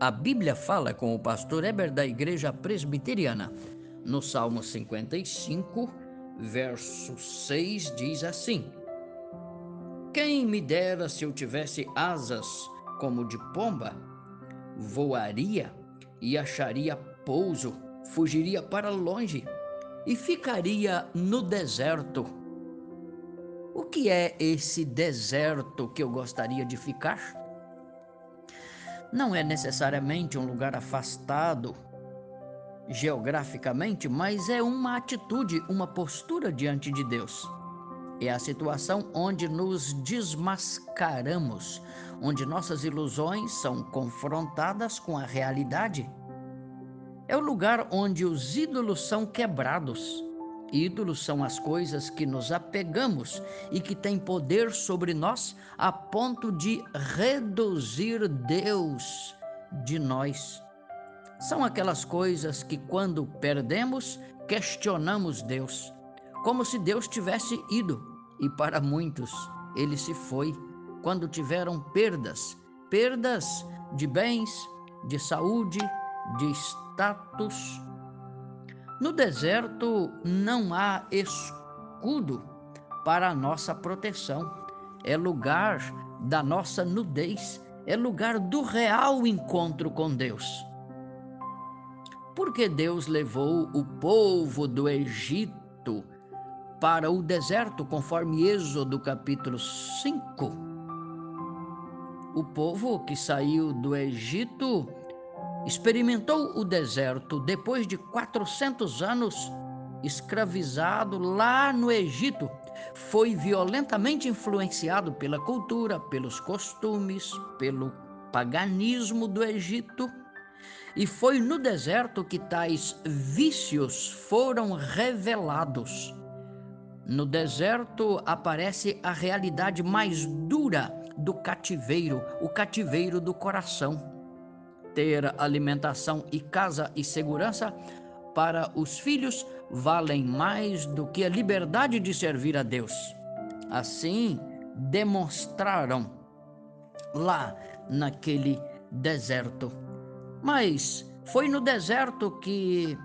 a Bíblia fala com o pastor Eber da Igreja Presbiteriana. No Salmo 55, verso 6, diz assim: Quem me dera se eu tivesse asas como de pomba, voaria e acharia pouso, fugiria para longe e ficaria no deserto. O que é esse deserto que eu gostaria de ficar? Não é necessariamente um lugar afastado geograficamente, mas é uma atitude, uma postura diante de Deus. É a situação onde nos desmascaramos, onde nossas ilusões são confrontadas com a realidade. É o lugar onde os ídolos são quebrados. Ídolos são as coisas que nos apegamos e que têm poder sobre nós a ponto de reduzir Deus de nós. São aquelas coisas que, quando perdemos, questionamos Deus, como se Deus tivesse ido, e para muitos ele se foi quando tiveram perdas perdas de bens, de saúde, de status. No deserto não há escudo para a nossa proteção, é lugar da nossa nudez, é lugar do real encontro com Deus. Porque Deus levou o povo do Egito para o deserto, conforme Êxodo capítulo 5. O povo que saiu do Egito experimentou o deserto depois de 400 anos escravizado lá no Egito. Foi violentamente influenciado pela cultura, pelos costumes, pelo paganismo do Egito e foi no deserto que tais vícios foram revelados. No deserto aparece a realidade mais dura do cativeiro, o cativeiro do coração. Ter alimentação e casa e segurança para os filhos valem mais do que a liberdade de servir a Deus. Assim, demonstraram lá naquele deserto mas foi no deserto que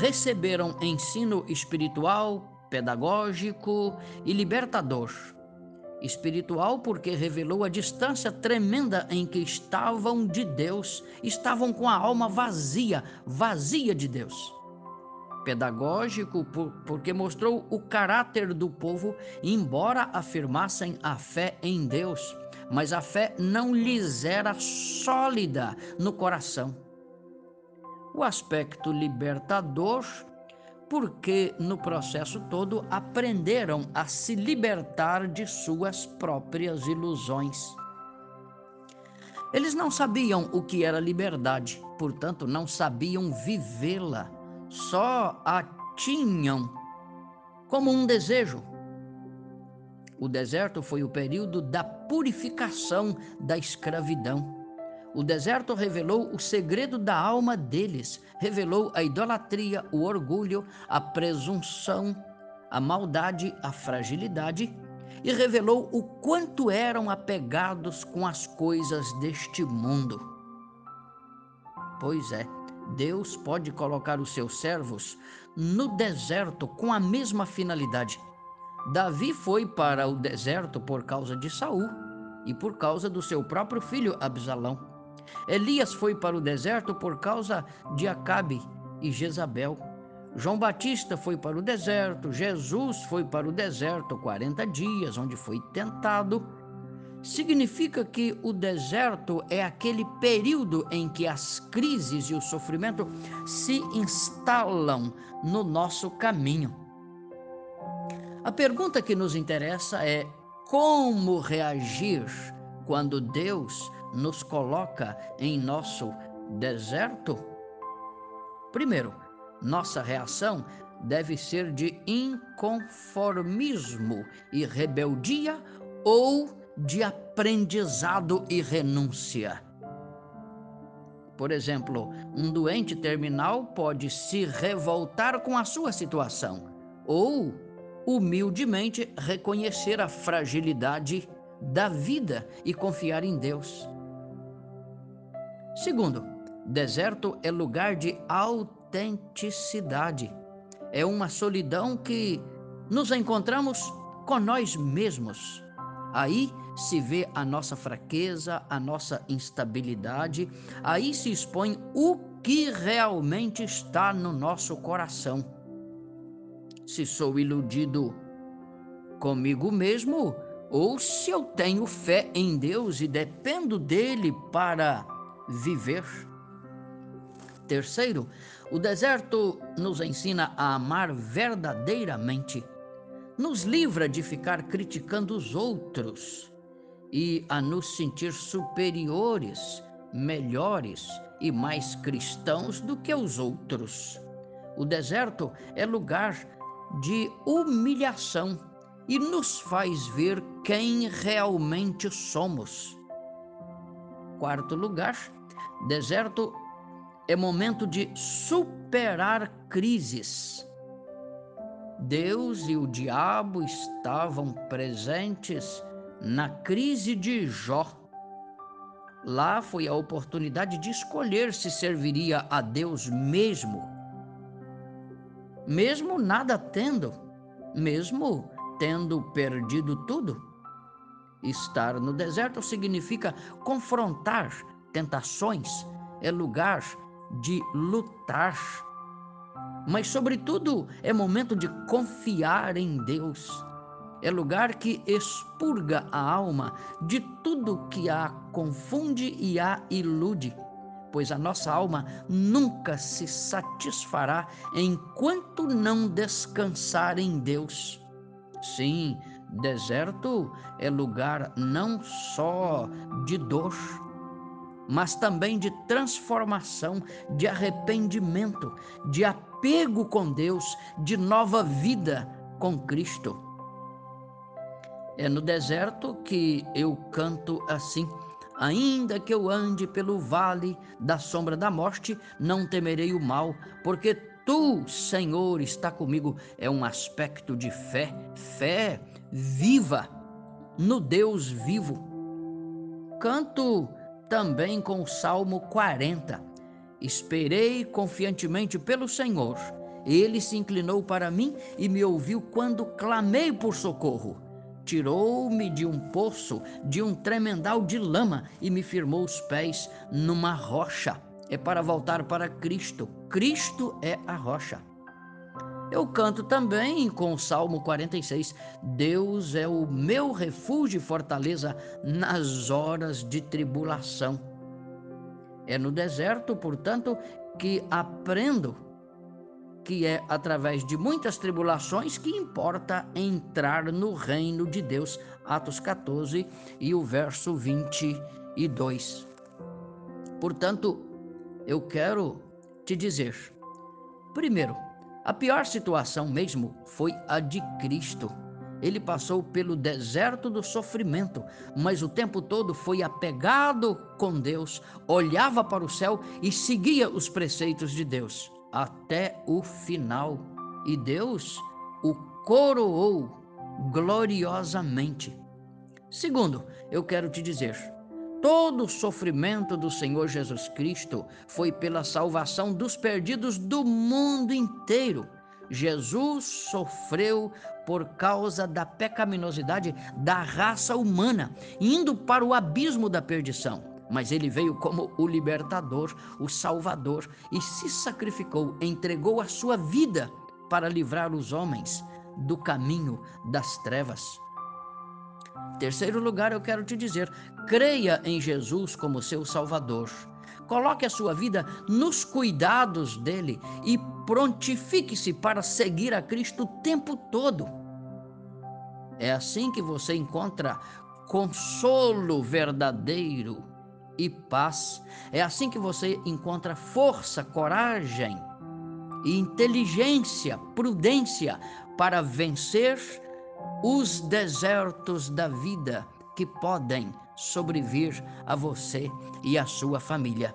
receberam ensino espiritual, pedagógico e libertador. Espiritual porque revelou a distância tremenda em que estavam de Deus, estavam com a alma vazia, vazia de Deus. Pedagógico porque mostrou o caráter do povo, embora afirmassem a fé em Deus mas a fé não lhes era sólida no coração. O aspecto libertador, porque no processo todo aprenderam a se libertar de suas próprias ilusões. Eles não sabiam o que era liberdade, portanto, não sabiam vivê-la, só a tinham como um desejo, o deserto foi o período da purificação da escravidão. O deserto revelou o segredo da alma deles, revelou a idolatria, o orgulho, a presunção, a maldade, a fragilidade e revelou o quanto eram apegados com as coisas deste mundo. Pois é, Deus pode colocar os seus servos no deserto com a mesma finalidade Davi foi para o deserto por causa de Saul e por causa do seu próprio filho Absalão. Elias foi para o deserto por causa de Acabe e Jezabel. João Batista foi para o deserto, Jesus foi para o deserto 40 dias, onde foi tentado. Significa que o deserto é aquele período em que as crises e o sofrimento se instalam no nosso caminho. A pergunta que nos interessa é como reagir quando Deus nos coloca em nosso deserto? Primeiro, nossa reação deve ser de inconformismo e rebeldia ou de aprendizado e renúncia. Por exemplo, um doente terminal pode se revoltar com a sua situação ou humildemente reconhecer a fragilidade da vida e confiar em Deus. Segundo, deserto é lugar de autenticidade. É uma solidão que nos encontramos com nós mesmos. Aí se vê a nossa fraqueza, a nossa instabilidade, aí se expõe o que realmente está no nosso coração. Se sou iludido comigo mesmo, ou se eu tenho fé em Deus e dependo dele para viver. Terceiro, o deserto nos ensina a amar verdadeiramente, nos livra de ficar criticando os outros e a nos sentir superiores, melhores e mais cristãos do que os outros. O deserto é lugar de humilhação e nos faz ver quem realmente somos. Quarto lugar, deserto é momento de superar crises. Deus e o diabo estavam presentes na crise de Jó. Lá foi a oportunidade de escolher se serviria a Deus mesmo, mesmo nada tendo, mesmo tendo perdido tudo. Estar no deserto significa confrontar tentações, é lugar de lutar. Mas, sobretudo, é momento de confiar em Deus. É lugar que expurga a alma de tudo que a confunde e a ilude, pois a nossa alma nunca se satisfará enquanto não descansar em Deus. Sim, deserto é lugar não só de dor, mas também de transformação, de arrependimento, de apego com Deus, de nova vida com Cristo. É no deserto que eu canto assim. Ainda que eu ande pelo vale da sombra da morte, não temerei o mal, porque Tu, Senhor, está comigo é um aspecto de fé, fé viva no Deus vivo. Canto também com o Salmo 40. Esperei confiantemente pelo Senhor. Ele se inclinou para mim e me ouviu quando clamei por socorro. Tirou-me de um poço, de um tremendal de lama e me firmou os pés numa rocha é para voltar para Cristo. Cristo é a rocha. Eu canto também com o Salmo 46: Deus é o meu refúgio e fortaleza nas horas de tribulação. É no deserto, portanto, que aprendo que é através de muitas tribulações que importa entrar no reino de Deus. Atos 14 e o verso 22. Portanto, eu quero te dizer: primeiro, a pior situação mesmo foi a de Cristo. Ele passou pelo deserto do sofrimento, mas o tempo todo foi apegado com Deus, olhava para o céu e seguia os preceitos de Deus até o final. E Deus o coroou gloriosamente. Segundo, eu quero te dizer: Todo o sofrimento do Senhor Jesus Cristo foi pela salvação dos perdidos do mundo inteiro. Jesus sofreu por causa da pecaminosidade da raça humana, indo para o abismo da perdição. Mas ele veio como o libertador, o salvador, e se sacrificou, entregou a sua vida para livrar os homens do caminho das trevas. Terceiro lugar, eu quero te dizer: creia em Jesus como seu Salvador. Coloque a sua vida nos cuidados dele e prontifique-se para seguir a Cristo o tempo todo. É assim que você encontra consolo verdadeiro e paz. É assim que você encontra força, coragem e inteligência, prudência para vencer os desertos da vida que podem sobrevir a você e a sua família.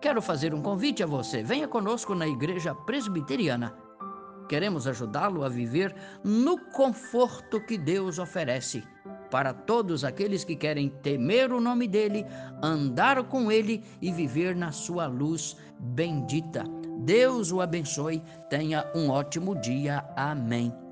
Quero fazer um convite a você. Venha conosco na Igreja Presbiteriana. Queremos ajudá-lo a viver no conforto que Deus oferece para todos aqueles que querem temer o nome dele, andar com ele e viver na sua luz bendita. Deus o abençoe. Tenha um ótimo dia. Amém.